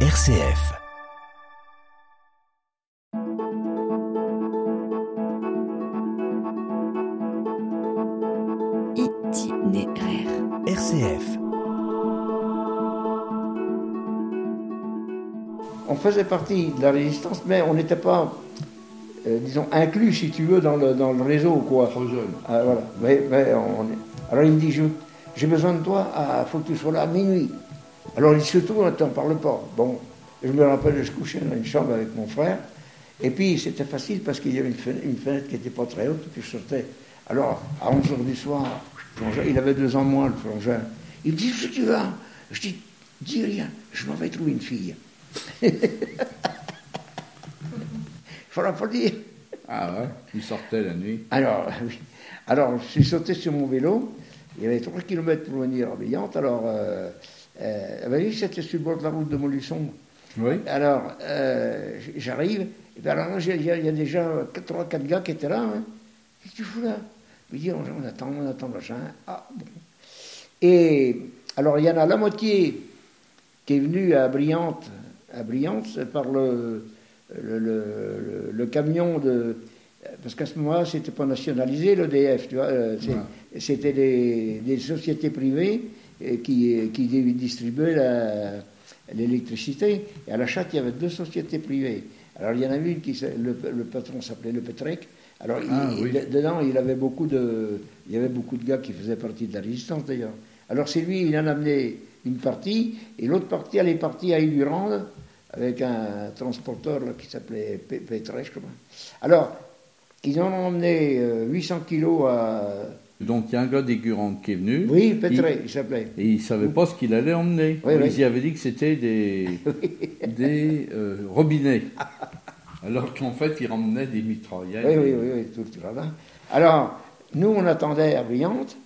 RCF. Itinéraire. RCF. On faisait partie de la résistance, mais on n'était pas, euh, disons, inclus, si tu veux, dans le, dans le réseau, quoi. Trop jeune. Ah, voilà. Mais- mais on est- Alors il me dit, Je- j'ai besoin de toi, il faut que tu sois là à minuit. Alors il dit, surtout, ne t'en parle pas. Bon, je me rappelle, je couchais dans une chambre avec mon frère, et puis c'était facile parce qu'il y avait une fenêtre, une fenêtre qui n'était pas très haute, et puis je sortais. Alors, à 11h du soir, plongeais. il avait deux ans moins, le plongeur. Il me dit, où tu vas? Je dis, dis rien, je m'en vais trouver une fille. Il faudra pas le dire. Ah ouais Il sortait la nuit. Alors, oui. Alors, je suis sauté sur mon vélo. Il y avait 3 km pour venir à Brillante. Alors, euh, euh, ben oui, c'était sur le bord de la route de Montluçon? Oui Alors, euh, j'arrive. Et puis alors là, il y, a- il y a déjà 3-4 gars qui étaient là. Hein. Qu'est-ce que tu fous là? Je dis, on, on attend, on attend, machin. Ah, bon. Et alors, il y en a la moitié qui est venue à Brillante, à Brillante par le, le, le- le- le camion de. Parce qu'à ce moment-là, c'était pas nationalisé, l'EDF, tu vois. euh, Ouais. C'était des, des sociétés privées qui, la- l'électricité. Et à la chatte, il y avait deux sociétés privées. Alors, il y en avait une qui, le, le patron s'appelait Le Petrec. Alors, Ah, il- oui. de- dedans, il avait beaucoup de, il y avait beaucoup de gars qui faisaient partie de la résistance d'ailleurs. Alors, c'est lui, il en a amené une partie, et l'autre partie, elle est partie à Ilurande avec un transporteur là, qui s'appelait Pe- Petrec. Alors, ils en ont emmené euh, 800 kilos à. Donc il y a un gars des qui est venu. Oui, Petrec, il s'appelait. Et il savait pas ce qu'il allait emmener. Oui, Ils oui. y avaient dit que c'était des, des euh, robinets. Alors qu'en fait, il ramenait des mitraillettes. Oui, oui, oui, oui, tout le jardin. Alors, nous, on attendait à Brillante,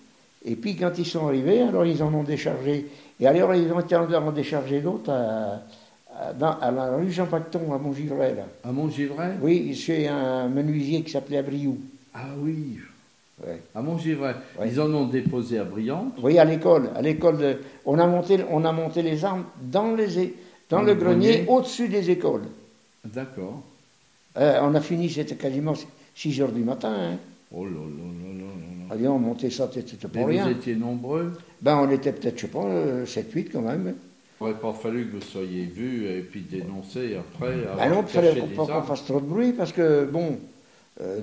et puis quand ils sont arrivés, alors ils en ont déchargé. Et alors, ils ont été en décharger d'autres à, à, la rue Jean Pacton, à Montgivray, là. À Montgivray? Oui, chez un menuisier qui s'appelait Abriou. Ah oui, Ouais. à Montgivray. Ils en ont déposé à Briand. Oui, à l'école. À l'école, de- on, a monté, on a monté les armes dans, les, dans Dans le le grenier, grenier. au-dessus des écoles. D'accord. Euh, on a fini, c'était quasiment 6 heures du matin. Hein. Oh là là là là là. Allez, on montait ça, c'était pas rien. vous étiez nombreux. Ben, on était peut-être, je sais pas, 7-8 quand même. Il n'aurait pas fallu que vous soyez vus et puis dénoncés après. Ben non, il fallait caché pas qu'on fasse trop de bruit parce que, bon, euh,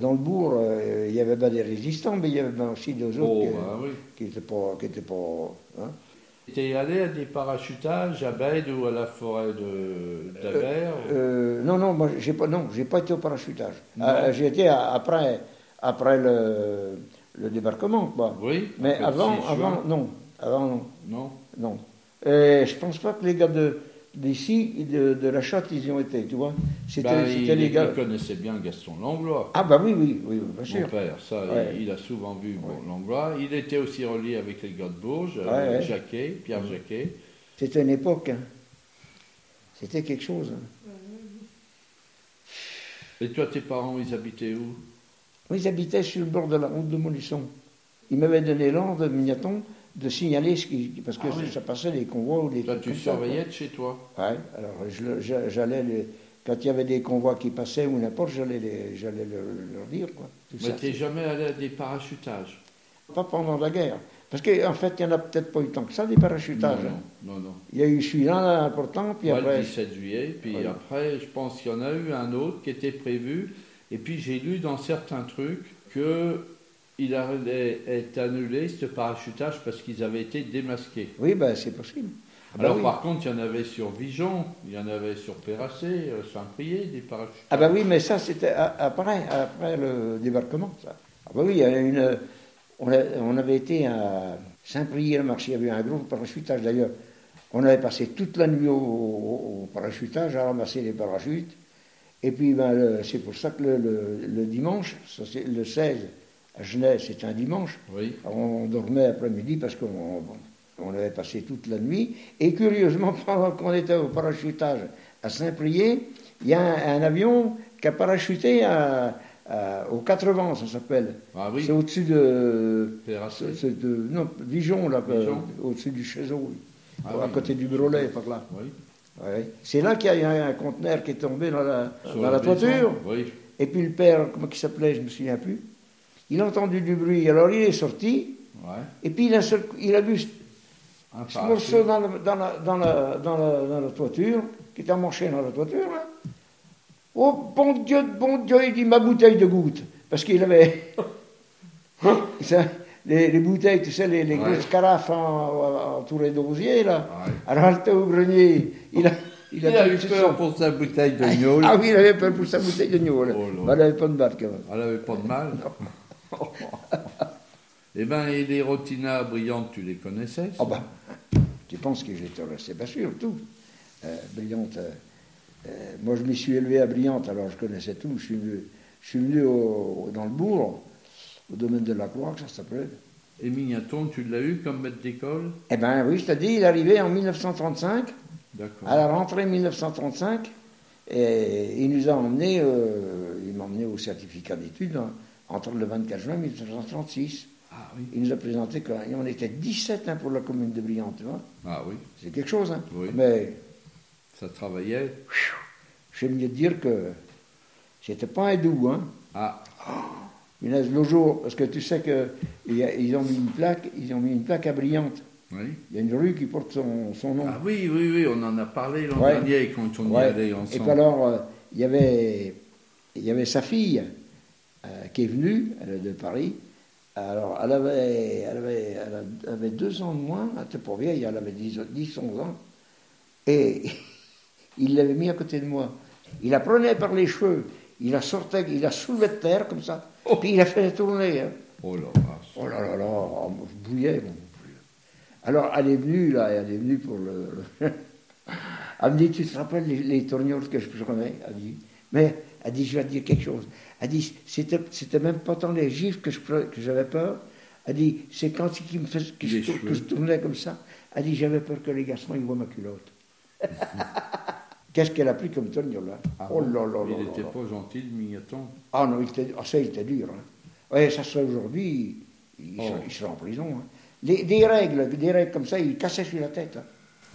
dans le bourg, euh, il y avait ben des résistants, mais il y avait aussi des autres Oh, qui- bah oui. qui n'étaient pas. Qui étaient pas hein. T'es allé à des parachutages à Bède ou à la forêt de Euh, non, non, moi, j'ai pas, non, j'ai pas été au parachutage. Euh, j'ai été à- après, après le, le débarquement, quoi. Oui. Mais avant, 6 juin. avant, non. Avant, non. Non. non. Et je pense pas que les gars de d'ici, de, de la chatte, ils y ont été, tu vois. C'était Ben, les gars. il connaissait bien Gaston Langlois. Ah, bah oui, oui, oui, oui, bien sûr. Mon père, ça, Ouais. il, il a souvent vu bon, Langlois. Il était aussi relié avec les gars de Bourges, Ouais, euh. Jacquet, Pierre Jacquet. C'était une époque. hein. C'était quelque chose. hein. Et toi, tes parents, ils habitaient où? Ils habitaient sur le bord de la route de Montluçon. Ils m'avaient donné l'ordre, Mignaton, de signaler ce qui, parce que Ah oui. ça passait des convois ou des Toi, tu surveillais de chez toi Ouais, alors j'allais, les- quand il y avait des convois qui passaient ou n'importe, j'allais, les- j'allais leur, dire. Quoi, Mais t'es jamais allé à des parachutages? Pas pendant la guerre. Parce qu'en fait, il n'y en a peut-être pas eu tant que ça, des parachutages. hein. Non, non, non. Il y a eu celui-là là, important, puis Moi, après. le 17 juillet, puis Ouais. après, je pense qu'il y en a eu un autre qui était prévu. Et puis j'ai lu dans certains trucs que il allait être annulé ce parachutage parce qu'ils avaient été démasqués. Oui, ben, c'est possible. Ah, bah Alors oui. par contre, il y en avait sur Vijon, il y en avait sur Pérassé, euh, Saint-Prié, des parachutages. Ah ben oui, mais ça c'était après, après le débarquement, ça. Ah ben oui, il y a une, on, a- on avait été à Saint-Priest-le-Marché, il y avait un gros parachutage d'ailleurs. On avait passé toute la nuit au, au- au parachutage à ramasser les parachutes. Et puis ben, c'est pour ça que le, le- le dimanche, le 16, à Genève, c'était un dimanche, Oui. on dormait après-midi parce qu'on on avait passé toute la nuit. Et curieusement, pendant qu'on était au parachutage à Saint-Priest, il y a un, un avion qui a parachuté à, à- au 80, ça s'appelle. Ah oui, C'est au-dessus de, de. Non, Dijon, là, Dijon. au-dessus du Chézeau, Ah à oui. côté du Brelet, par là. Oui. Ouais. C'est là qu'il y a un conteneur qui est tombé dans la, dans la la maison, toiture. Oui. Et puis le père, comment il s'appelait, je ne me souviens plus, il a entendu du bruit. Alors il est sorti, Ouais. et puis il a, seul- il a vu Un ce morceau dans, le- dans la, dans, la, dans, la, dans la toiture, qui était amanché dans la toiture. là. Oh, bon Dieu, bon Dieu, il dit ma bouteille de goutte. Parce qu'il avait. Ça, les, les bouteilles, tu sais, les, les Ouais. grosses carafes en- entourées d'osier, là. Ouais. Alors, il était au grenier. Il a, Il a eu peur son- pour sa bouteille de gnôle. Ah oui, il avait peur pour sa bouteille de gnôle. Oh. Mais elle n'avait pas de batte, quand même. Elle avait pas de mal. Eh ben, et les rotinas brillantes, tu les connaissais Ah ben, tu penses que j'étais resté Bien sûr, tout. Euh, Brillante. euh, euh, moi, je m'y suis élevé à Brillante, alors je connaissais tout. Je suis venu, je suis venu au- dans le bourg, au domaine de la Croix, ça s'appelait. Et Mignaton, tu l'as eu comme maître d'école? Eh bien, oui, je t'ai dit, il est arrivé en 1935, D'accord. à la rentrée 1935, et il nous a emmenés, euh, il m'a emmené au certificat d'études hein, entre le 24 juin 1936. Ah oui. Il nous a présenté qu'on était 17 hein, pour la commune de Brillante, tu vois. Ah oui, C'est quelque chose, hein. Oui. Mais ça travaillait. J'aime mieux dire que c'était pas un doux, hein. Ah, le jour, parce que tu sais qu'ils ont mis une plaque, ils ont mis une plaque à Brillante. oui. Il y a une rue qui porte son, son nom. Ah oui, oui, oui, on en a parlé l'an Ouais. dernier quand on y Ouais. allait Et ensemble. puis alors, euh, il y avait, il y avait sa fille qui est venue, elle est de Paris. Alors, elle avait, elle avait, elle avait deux ans de moins, elle était pas vieille, elle avait 10, 10 11 ans. Et il l'avait mis à côté de moi. Il la prenait par les cheveux, il la sortait, il la soulevait de terre comme ça, puis il la faisait tourner. hein. Oh là là. Oh là là là, oh, je bouillais. moi. Alors, elle est venue, là, elle est venue pour le... le- elle me dit, tu te rappelles les, les tournures que je prenais? Elle dit, mais, elle dit, je vais te dire quelque chose. Elle dit, c'était, c'était même pas tant les gifles que, je que j'avais peur. Elle dit, c'est quand il me faisait, que, je, cheveux. que je tournais comme ça. Elle dit, j'avais peur que les garçons, ils voient ma culotte. Qu'est-ce qu'elle a pris comme tournure, là Ah Oh là là là Il n'était pas gentil, le Mignaton. Ah non, il était, ah, ça, il était dur. Hein. Ouais, ça serait aujourd'hui, il, Oh. serait, il serait en prison. hein. Les- des règles, des règles comme ça, il cassait sur la tête. hein.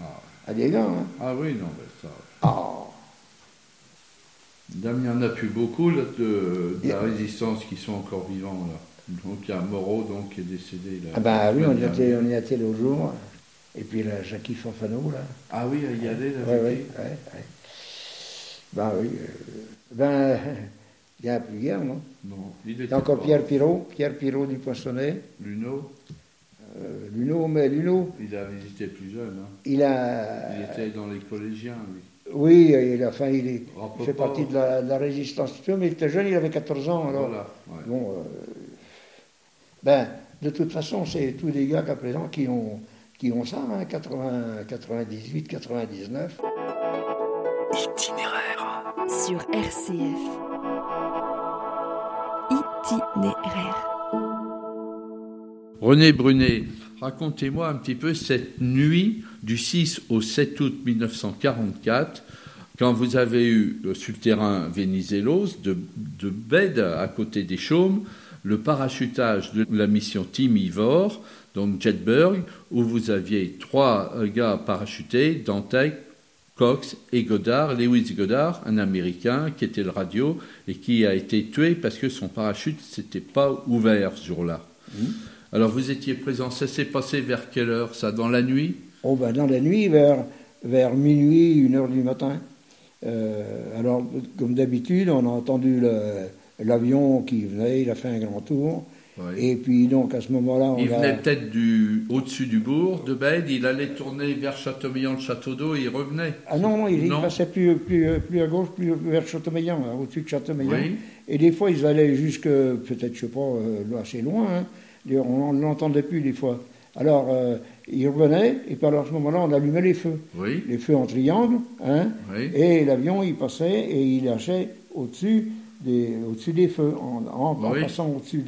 Ah. À des gars, hein. Ah oui, non, mais ça. Ah, il n'y en a plus beaucoup là, de, de la résistance qui sont encore vivants. Là. Donc il y a Moreau donc, qui est décédé. Là, ah ben oui, on y était, on y était l'autre jour. Et puis là, Jackie Fanfano, là. Ah oui, à y aller, là. Ouais, ouais, ouais. Ben oui. euh, ben, il n'y a plus guère, non? Non, il Il y était encore Pierre Pirot, Pierre Pirot du Poinçonnet. Luno, Euh, Luno, mais Luno, il a visité plus jeune. Hein. il a. Il était dans les collégiens, lui. Oui, il a, enfin, il, est, il Rapport fait pas. partie de la, de la résistance, mais il était jeune, il avait 14 ans, alors. Voilà. ouais. Bon, euh, ben, de toute façon, c'est tous des gars qu'à présent qui ont, qui ont ça, hein, 80, 98, 99. Itinéraire. Sur RCF. Itinéraire. René Brunet, racontez-moi un petit peu cette nuit du 6 au 7 août 1944, quand vous avez eu sur le terrain Venizelos de, de Bède à côté des Chaumes, le parachutage de la mission Team Ivor, donc Jetberg, où vous aviez trois euh, gars parachutés, Dantec, Cox et Goddard, Lewis Goddard, un Américain qui était le radio et qui a été tué parce que son parachute s'était pas ouvert ce jour-là. Alors vous étiez présent, ça s'est passé vers quelle heure ça Dans la nuit? Oh, ben, dans la nuit, vers, vers minuit, une heure du matin. Euh, alors, comme d'habitude, on a entendu l'avion qui venait, il a fait un grand tour. Oui. Et puis, donc, à ce moment-là, on Il a... venait peut-être du au-dessus du bourg de Bède, il allait tourner vers Châteaubriand, le château d'eau et il revenait. Ah non, non, il, passait plus, plus, plus à gauche, plus vers Châteaumeillan, hein, au-dessus de Châteaumeillan. Oui. Et des fois, ils allaient jusque, peut-être, je sais pas, euh, assez loin. hein. On ne l'entendait plus des fois. Alors, euh, ils revenaient, et puis alors, à ce moment-là, on allumait les feux. Oui, Les feux en triangle, hein, oui. et l'avion, il passait et il lâchait au-dessus des, feux, en, en- en Oui. passant au-dessus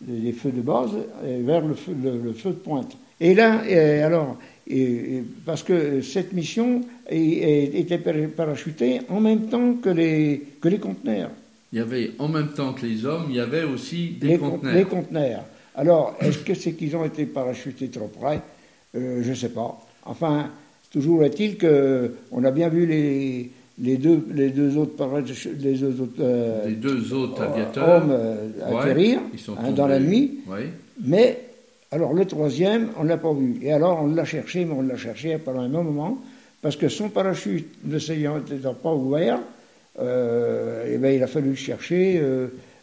des, des feux de base et vers le feu, le, le feu de pointe. Et là, et alors, et- parce que cette mission était par- parachutée en même temps que les, que les conteneurs. Il y avait en même temps que les hommes, il y avait aussi des les, con- conteneurs. les conteneurs. Alors, est-ce que c'est qu'ils ont été parachutés trop près? Euh, Je ne sais pas. Enfin, Toujours est-il qu'on a bien vu les, les, deux, les deux autres, parach- les deux autres euh, Les deux autres aviateurs. hommes euh, Ouais, atterrir hein, dans la nuit. Mais, alors le troisième, on ne l'a pas vu. Et alors on l'a cherché, mais on l'a cherché pendant un moment, parce que son parachute ne s'ayant pas ouvert, euh, eh ben, il a fallu le chercher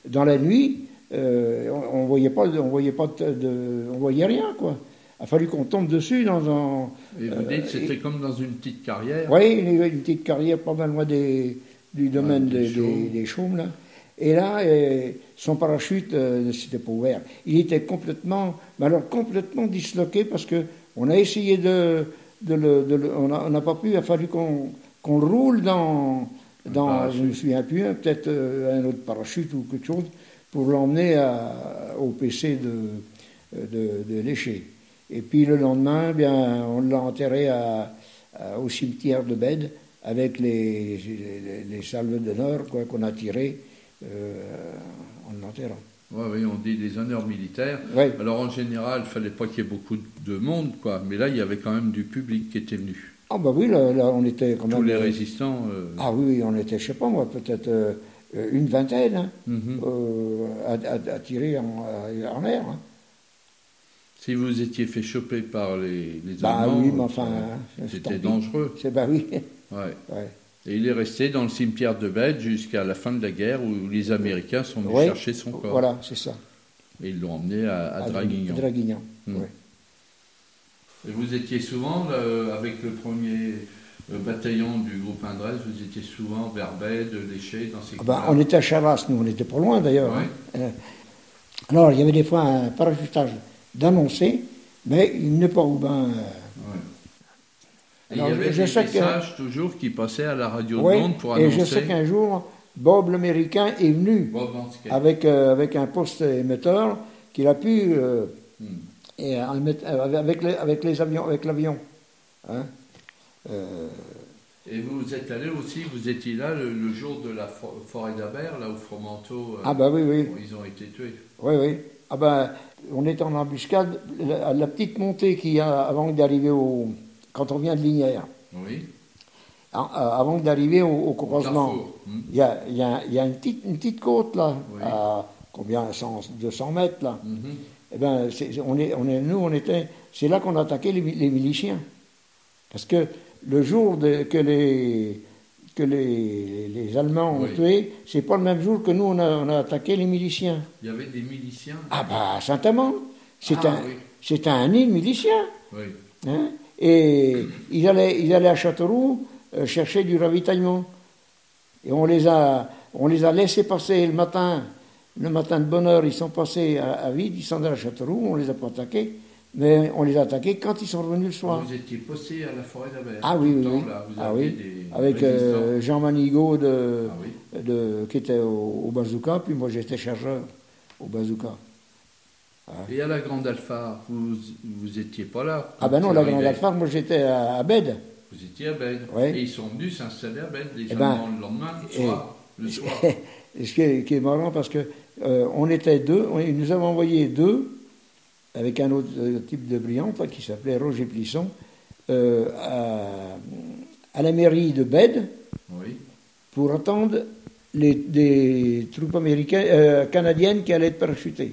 dans la nuit. Euh, on ne voyait pas, on voyait pas de, on voyait rien quoi. Il a fallu qu'on tombe dessus dans un, Et vous dites que c'était comme dans une petite carrière. oui, avait une petite carrière pas mal loin des, du domaine des des, chaumes. des- des chaumes, là. Et là, euh, son parachute euh, ne s'était pas ouvert. Il était complètement, mais alors complètement disloqué parce que on a essayé de, de le, de le- on n'a on pas pu. Il a fallu qu'on qu'on le roule dans, dans parachute. je me souviens plus, hein, peut-être euh, un autre parachute ou quelque chose pour l'emmener au PC de, de, de Léché. Et puis le lendemain, bien, on l'a enterré à, à- au cimetière de Bède avec les, les, les salves d'honneur qu'on a tirées euh, en l'enterrant. Oui, on dit des honneurs militaires. Ouais. Alors en général, il fallait pas qu'il y ait beaucoup de monde, quoi. Mais là, il y avait quand même du public qui était venu. Ah bah oui, là, là, on était quand Tous même... les résistants. euh, Ah oui, oui, on était, je sais pas moi, peut-être euh, une vingtaine hein, mhm. euh, à, à- à tirer en, en l'air. hein. Si vous étiez fait choper par les, les Bah Allemands, oui, mais enfin... euh, hein, c'était dangereux. C'est bah oui, Ouais. ouais. Et il est resté dans le cimetière de Bède jusqu'à la fin de la guerre où les Américains sont venus Ouais. chercher son corps. Voilà, c'est ça. Et ils l'ont emmené à, à À Draguignan. Draguignan, ouais. Et vous étiez souvent, avec le premier euh, bataillon du groupe Indresse, vous étiez souvent vers Bède, Léché, dans ces Ah ben, on était à Charras, nous, on était pas loin d'ailleurs. Ouais. hein. Euh, Alors, il y avait des fois un parachutage d'annoncé, mais il n'est pas au bain. euh. Et il y avait je des que- messages toujours qui passaient à la radio ouais, de Monde pour et annoncer. je sais qu'un jour, Bob l'Américain est venu Bob Hanscake. avec, euh, avec un poste émetteur qu'il a pu. euh, Hmm. et avec, les, avec les avions, avec l'avion. hein. Euh, Et vous êtes allé aussi, vous étiez là le, le jour de la fo- forêt d'Abert, là où Fromenteau, euh, ah bah oui, oui. ils ont été tués. Oui, oui. Ah ben, on est en embuscade. La, la petite montée qu'il y a avant d'arriver au. Quand on vient de Lignières, Oui. hein, euh, avant d'arriver au, au croisement. Hmm. il y a, il y y a une, petite, une petite côte là, Oui. à combien 100, 200 mètres là. Mhm. Eh ben, on est, on est, nous, on était. C'est là qu'on a attaqué les, les miliciens. Parce que le jour de- que les que les, les Allemands ont tué, c'est pas le même jour que nous on a, on a attaqué les miliciens. Il y avait des miliciens. Ah bah Saint-Amand, c'est Ah, un, oui. c'est un nid de miliciens. Oui. hein. Et ils allaient, ils allaient à Châteauroux euh, chercher du ravitaillement. Et on les a, on les a laissés passer le matin, le matin de bonne heure, ils sont passés à, à vide, ils sont allés à Châteauroux, on les a pas attaqués, mais on les a attaqués quand ils sont revenus le soir. Vous étiez posté à la forêt d'Abert. Ah oui, oui, oui. temps, là, vous Ah oui. des Avec euh. Jean Manigaud de, Ah oui. de- qui était au, au bazooka, puis moi j'étais chargeur au bazooka. Et à la Grande Alpha, vous vous étiez pas là. Ah ben non, la Grande. Alphare, moi j'étais à, à Bède. Vous étiez à Bède. Ouais. Et ils sont venus s'installer à Bède, les Eh ben, le lendemain, le et- soir. Le soir. Et ce qui est, qui est marrant parce que euh, on était deux, on- ils nous avaient envoyé deux avec un autre euh, type de brillante là, qui s'appelait Roger Plisson euh, à, à la mairie de Bède Oui. pour attendre les, des troupes américaines, euh, canadiennes qui allaient être parachutées.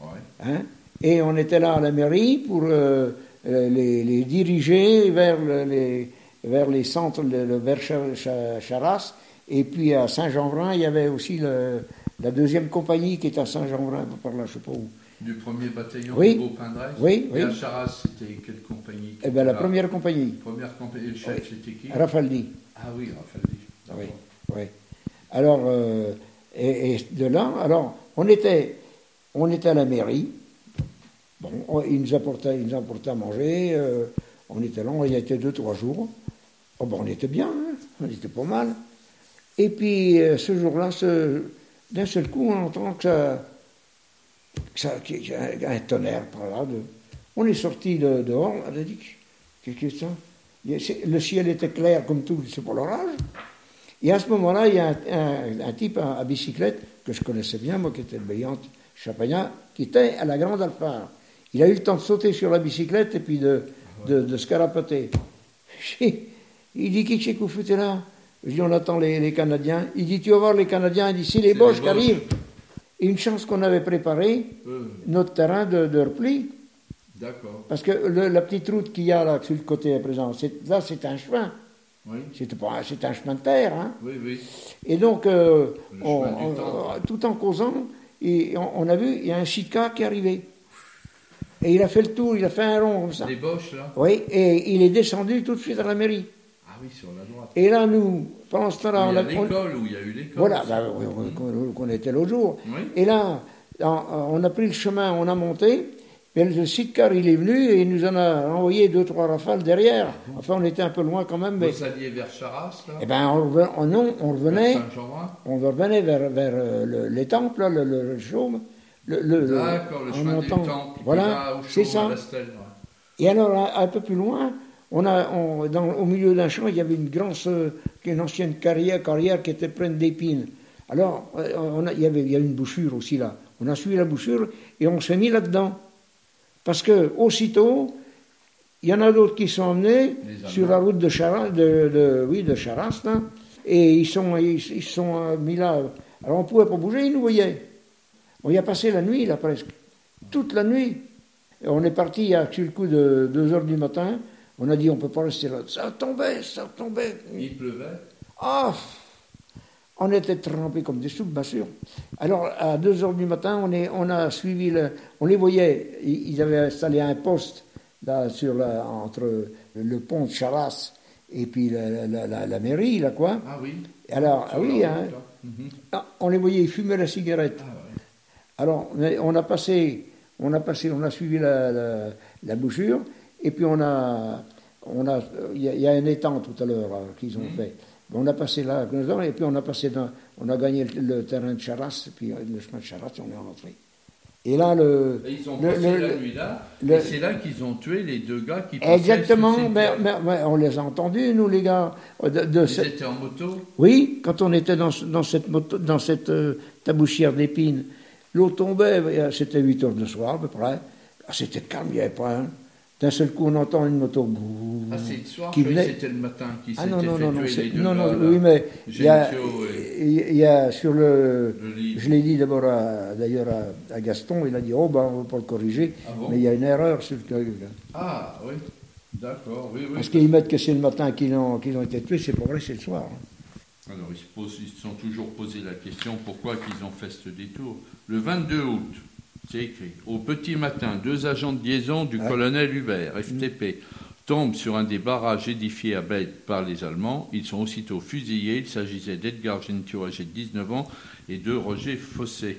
Ouais. hein? Et on était là à la mairie pour euh, les, les diriger vers, le- les, vers les centres, le- vers Cha- Cha- Charras. Et puis à Saint-Jean-Vrin, il y avait aussi le- la deuxième compagnie qui était à Saint-Jean-Vrin, par là, je sais pas où. Du premier bataillon Oui. du groupe Indresse. Oui, Et oui. à Charras, c'était quelle compagnie Eh bien, la était première compagnie, Première compagnie. Et le chef, c'était qui Rafaldi. Ah oui. D'accord. Oui, oui. Alors, euh, et, et de là, alors, on était, on était à la mairie. Bon, on- ils nous apportaient, ils nous apportaient à manger. euh, on était là, il y été deux, trois jours. Oh, ben, on était bien, hein, on était pas mal. Et puis, euh, ce jour-là, d'un seul coup, on entend que ça, que ça qu'il y a un, un tonnerre par là. de- on est sorti de, dehors, on a dit, qu'est-ce que c'est ça Le ciel était clair comme tout, c'est pas l'orage. Et à ce moment-là, il y a un, un- un type à, à bicyclette que je connaissais bien, moi qui était de Bayante, Champagnat, qui était à la Grande Alphare. Il a eu le temps de sauter sur la bicyclette et puis de, de, de se carapater. Il dit, qui c'est que vous foutez là? Je dis, on attend les, les Canadiens. Il dit, tu vas voir les Canadiens. Il dit, c'est les Boches qui arrivent. Une chance qu'on avait préparé Euh, notre terrain de, de repli. D'accord. Parce que le- la petite route qu'il y a là, sur le côté à présent, là, c'est un chemin. Oui, C'est un chemin de terre. Hein. oui, oui. Et donc, euh, on- on- temps. tout en causant, et on, on a vu, il y a un chica qui est arrivé. Et il a fait le tour, il a fait un rond comme ça. Les Boches, là Oui, et il est descendu tout de suite à la mairie. Ah oui, sur la droite. Et là, nous, pendant ce temps-là, on a l'école, où il y a eu l'école. voilà, bah, oui, qu'on était l'autre jour. Oui. Et là, on a pris le chemin, on a monté. Et le sidecar, il est venu et il nous en a envoyé deux, trois rafales derrière. Enfin, on était un peu loin quand même, mais. Vous alliez vers Charras, là Eh ben, on, reven- oh non, on revenait. On revenait vers, vers euh, le- les temples, là, le, le, chaume. Le, le- D'accord, le chemin entend- temple qui Voilà, c'est ça. Et alors, un, un peu plus loin, on a, on- dans- au milieu d'un champ, il y avait une grosse, euh, une ancienne carrière, carrière qui était pleine d'épines. Alors, euh, on a- il, y avait, il y a une bouchure aussi là. On a suivi la bouchure et on s'est mis là-dedans. Parce que, aussitôt, il y en a d'autres qui sont emmenés sur la route de Charas, de, de- oui, de Charas, là, et ils sont, ils, ils sont euh, mis là. Alors, on ne pouvait pas bouger, ils nous voyaient. On y a passé la nuit, là, presque. Toute la nuit. Et on est parti à sur le coup de 2 heures du matin. On a dit, on ne peut pas rester là. Ça tombait, ça tombait. Il pleuvait. Ah On était trempés comme des soupes, bien sûr. Alors, à 2 heures du matin, on, est, on a suivi, le, on les voyait. Ils avaient installé un poste là, sur la, entre le pont de Charas et puis la, la- mairie, là, quoi. Ah oui. Alors, ah oui, hein. là. Mhm. Ah, on les voyait, ils fumaient la cigarette. Ah ouais. Alors, on a- on a passé, on a passé, on a suivi la, la, la bouchure, et puis on a, on a, il y, a- il y a un étang tout à l'heure là, qu'ils ont Mhm. fait. On a passé là, et puis on a passé dans, on a gagné le, le terrain de Charas, et puis euh, le chemin de Charas, on est rentré. Et là, le, Et ils ont le- passé le- la nuit là. et c'est là qu'ils ont tué les deux gars qui passaient exactement, mais, terres. mais- mais on les a entendus, nous les gars. De, de Ils cette- étaient en moto. Oui, quand on était dans, ce- dans cette, moto- dans cette euh, tabouchière d'épines, l'eau tombait, euh, c'était 8 heures de soir à peu près. Ah, c'était calme, il n'y avait pas un. D'un seul coup, on entend une moto Ah, c'est le soir, qui venait. c'était le matin qui Ah non, non, non, non, non, non, oui, mais il y a, Gentio et il y a sur le. Je l'ai dit d'abord d'ailleurs à, à Gaston, il a dit Oh, ben on ne va pas le corriger, Ah bon mais il y a une erreur sur le. Ah, oui. D'accord, oui, oui. Parce qu'ils mettent que c'est le matin qu'ils ont, ont été tués, c'est pas vrai, c'est le soir. Alors, ils se, posent, ils se sont toujours posé la question pourquoi qu'ils ont fait ce détour. Le 22 août, c'est écrit Au petit matin, deux agents de liaison du Ouais. colonel Hubert, FTP, tombent sur un des barrages édifiés à Bède par les Allemands. Ils sont aussitôt fusillés. Il s'agissait d'Edgar Gentio, âgé de 19 ans, et de Roger Fossé.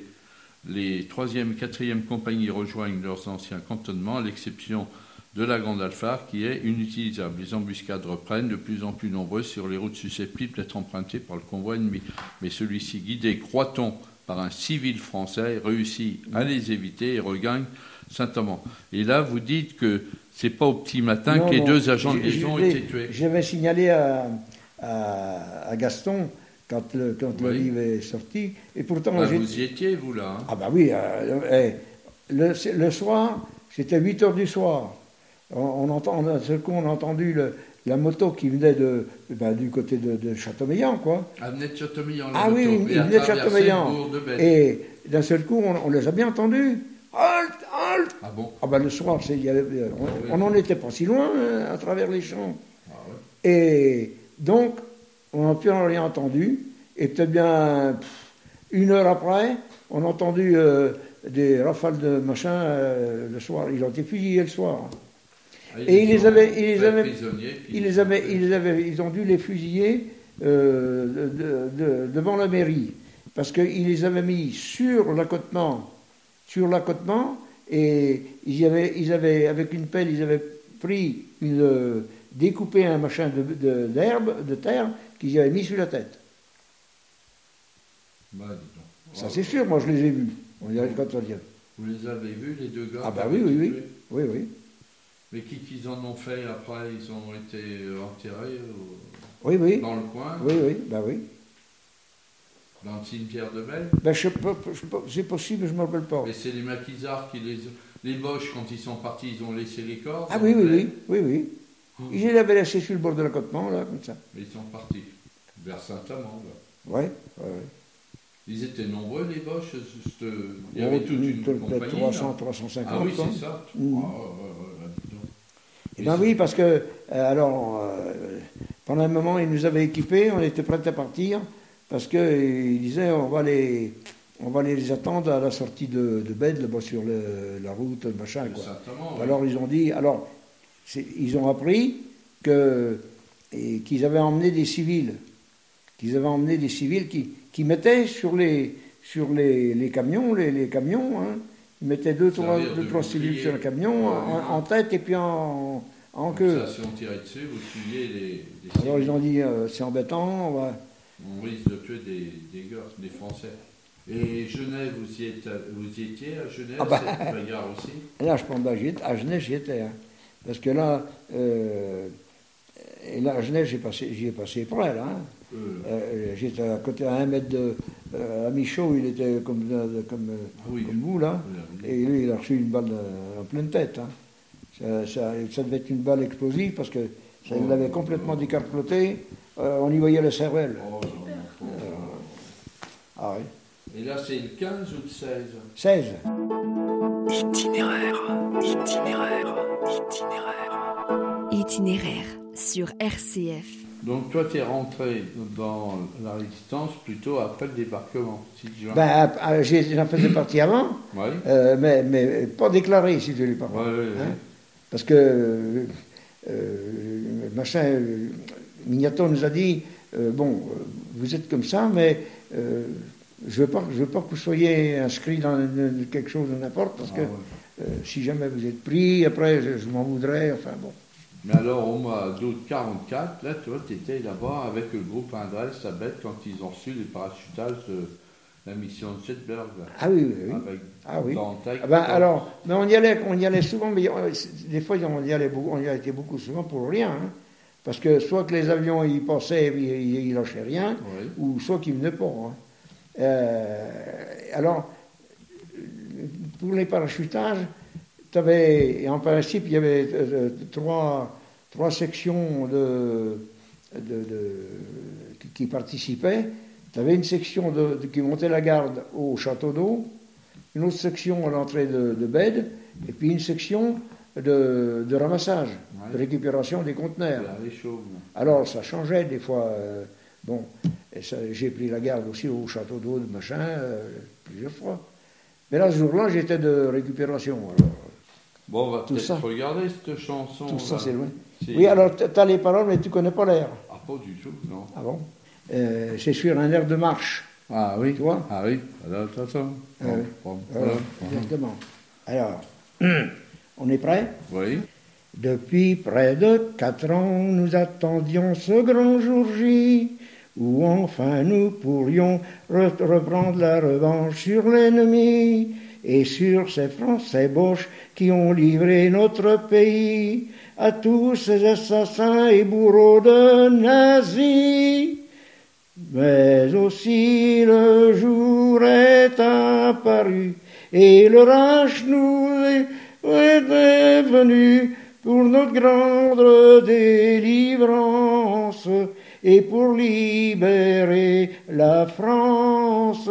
Les 3e et 4e compagnies rejoignent leurs anciens cantonnements, à l'exception de la Grande Alphare, qui est inutilisable. Les embuscades reprennent de plus en plus nombreuses sur les routes susceptibles d'être empruntées par le convoi ennemi. Mais celui-ci, guidé, croit-on, par un civil français, réussit à les éviter et regagne Saint-Amand. Et là, vous dites que c'est pas au petit matin Non, que les non, deux agents de liaison ont été tués. J'avais signalé à, à, à Gaston quand le, quand le livre est sorti, et pourtant Ah, j'ai- vous y étiez, vous, là hein Ah bah oui, euh, eh, le, le soir, c'était 8 heures du soir. On, on entend, d'un seul coup, on a entendu le- la moto qui venait de, ben, du côté de, de Châteaumeillan, quoi. Ah, venait de Châteaumeillan, la Ah oui, moto, il a venait de Châteaumeillan. de. Et d'un seul coup, on, on les a bien entendus. Halt, halt Ah bon Ah ben le soir, y avait- on- oui. n'en était pas si loin hein, à travers les champs. Ah ouais. Et donc, on n'a plus rien entendu. Et peut-être bien pff, une heure après, on a entendu euh, des rafales de machin euh, le soir. Ils ont été fusillés le soir. Ah, Et ils les avaient- ils les avaient- Ils, les avaient, ils, les avaient- ils ont dû les fusiller euh, de- de- de- devant la mairie. Parce qu'ils les avaient mis sur l'accotement, sur l'accotement, et ils avaient, ils avaient, avec une pelle, ils avaient pris une, découpé un machin de- d'herbe, de, terre, qu'ils avaient mis sur la tête. Bah, dis donc. Ça c'est sûr, moi je les ai vus. On dirait quand on dit. Vous les avez vus, les deux gars Ah bah oui, oui, oui. Oui, oui. Mais qui qu'ils en ont fait après Ils ont été euh, enterrés au- Oui, oui. dans le coin, Oui, oui, bah oui. dans le cimetière de Belle Ben, c'est possible, je ne me rappelle pas. Mais c'est les maquisards qui les... Les Boches, quand ils sont partis, ils ont laissé les corps. Ah oui, oui, oui, oui, oui. Ils l'avaient laissé sur le bord de l'accotement, là, comme ça. Mais ils sont partis vers Saint-Amand. là. Ouais, ouais, ouais. Ils étaient nombreux, les Boches. juste, Il y avait Oh, toute une compagnie. 300, là. 350. Ah oui, c'est ça. Mm. Ah, ouais. Eh ben oui, parce que, euh, alors, euh, pendant un moment, ils nous avaient équipés, on était prêts à partir, parce qu'ils disaient, on va les, on va les attendre à la sortie de, de Bède, là-bas sur le- la route, machin, quoi. Alors ils ont dit, alors ils ont appris que qu'ils avaient emmené des civils, qu'ils avaient emmené des civils qui, qui mettaient sur les sur les, les camions, les, les camions, hein, ils mettaient deux trois, deux, de trois bouclier. sur le camion, en, tête et puis en, en queue. ça, si on tirait dessus, vous tuiez les, les Alors ils ont dit, euh, c'est embêtant, on va- On risque de tuer des, des gars, des Français. Et Genève, vous y, êtes, vous y étiez à Genève, Ah bah. cette bagarre aussi? Là, je pense, à Genève, j'y étais. hein. Parce que là, euh, et là, à Genève, passé- j'y ai passé près, là. hein. Euh, Euh, J'étais à côté à un mètre de. Euh, à Michaud, il était comme, euh, comme, euh, ah oui, comme vous, là. Et lui, il a reçu une balle euh, en pleine tête. hein. Ça, ça- ça devait être une balle explosive parce que ça Oh. l'avait complètement décarploté. Euh, on y voyait le cervelle. Oh. Ah oui. Et là, c'est le 15 ou le 16 16. Itinéraire, itinéraire, itinéraire. Itinéraire sur RCF. Donc toi, tu es rentré dans la résistance plutôt après le débarquement, 6 juin. Ben, ah, j'ai- j'en faisais partie avant, euh, mais, mais pas déclaré, si je lui parle. ouais, ouais, ouais. Hein? Parce que euh, euh, machin, euh, Mignaton nous a dit euh, bon, vous êtes comme ça, mais euh, je veux pas, je veux pas que vous soyez inscrit dans une- quelque chose de n'importe, parce Ah que ouais. euh, si jamais vous êtes pris, après je, je m'en voudrais. Enfin bon. Mais alors, au mois d'août 44, là, tu vois, tu étais là-bas avec le groupe Indrel, Sabet, quand ils ont reçu les parachutages de la mission de Jetberg. là, Ah oui, oui, oui. Avec Ah oui. Dantec, Ah ben, alors, mais on y allait, on y allait souvent, mais euh, des fois on y allait beaucoup, on y a été beaucoup souvent pour rien, hein. parce que soit que les avions ils passaient, ils, ils, ils lâchaient rien, Oui. ou soit qu'ils venaient pas. hein. Euh, alors, pour les parachutages, et en principe, il y avait euh, trois, trois sections de, de- de- qui, qui participaient. Tu avais une section qui montait la garde au château d'eau, une autre section à l'entrée de, de Bède, et puis une section de, de ramassage, Ouais. de récupération des conteneurs. Alors, ça changeait des fois. euh, bon, j'ai pris la garde aussi au château d'eau, de machin, euh, plusieurs fois. Mais là, ce jour-là, j'étais de récupération. Alors, Bon, on va Tout peut-être regarder cette chanson. tout ça, c'est loin. Oui, alors, tu as les paroles, mais tu connais pas l'air. Ah, pas du tout, non. Ah bon? Euh, C'est sur un air de marche. Ah oui, Tu vois? Ah oui, alors attends. Ah oui. Bon, Voilà, voilà. exactement. Alors, on est prêt? Oui. Depuis près de quatre ans, nous attendions ce grand jour J, où enfin nous pourrions re- reprendre la revanche sur l'ennemi et sur ces Français boches qui ont livré notre pays à tous ces assassins et bourreaux de nazis. Mais aussi le jour est apparu et le Reich nous est venu pour notre grande délivrance et pour libérer la France.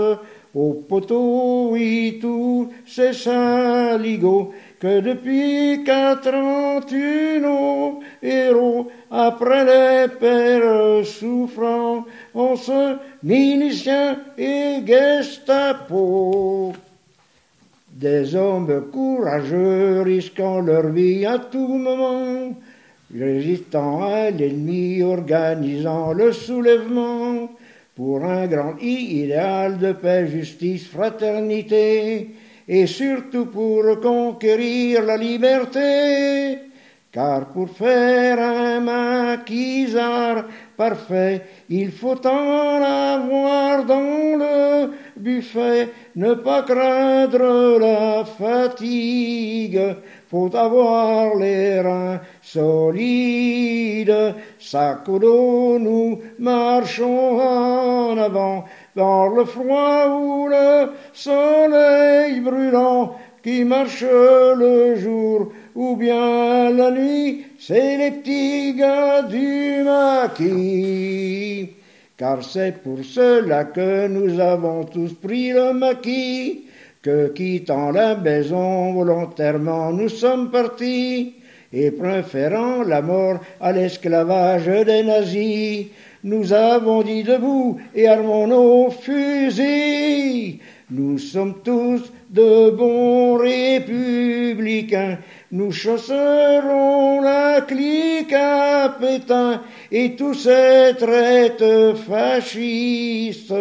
Au poteau, oui, tous ces saligots que depuis quatre ans tu nos héros, après les pères souffrants, on se milicien et Gestapo. Des hommes courageux risquant leur vie à tout moment, résistant à l'ennemi, organisant le soulèvement pour un grand idéal de paix, justice, fraternité, et surtout pour conquérir la liberté. Car pour faire un maquisard parfait, il faut en avoir dans le buffet, ne pas craindre la fatigue, faut avoir les reins solides. Sac au dos, nous marchons en avant, dans le froid ou le soleil brûlant, qui marchent le jour ou bien la nuit, c'est les petits gars du maquis. Car c'est pour cela que nous avons tous pris le maquis, quittant la maison volontairement nous sommes partis, et préférant la mort à l'esclavage des nazis, nous avons dit debout et armons nos fusils. Nous sommes tous de bons républicains. Nous chasserons la clique à Pétain et tous ces traites fascistes,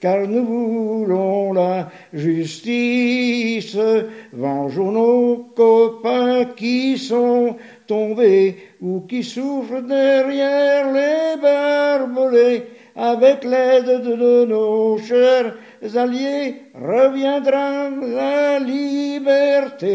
car nous voulons la justice. Vengeons nos copains qui sont tombés ou qui souffrent derrière les barbelés. Avec l'aide de nos chers alliés, reviendra la liberté.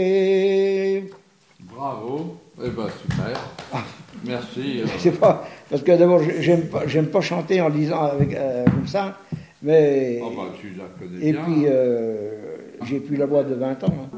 Bravo, eh ben super. Ah. Merci. Euh. C'est pas parce que d'abord j'aime pas j'aime pas chanter en lisant avec euh, comme ça, mais oh bah, tu la connais et puis euh, j'ai plus la voix de 20 ans. Hein.